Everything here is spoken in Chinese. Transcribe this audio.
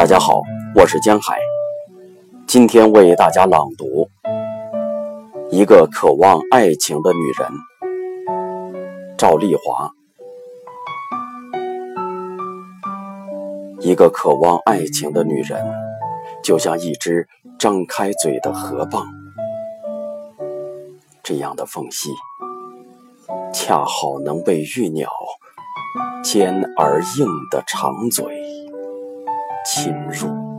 大家好，我是江海，今天为大家朗读《一个渴望爱情的女人》，赵丽华。一个渴望爱情的女人，就像一只张开嘴的河蚌，这样的缝隙，恰好能被玉鸟尖而硬的长嘴。侵入。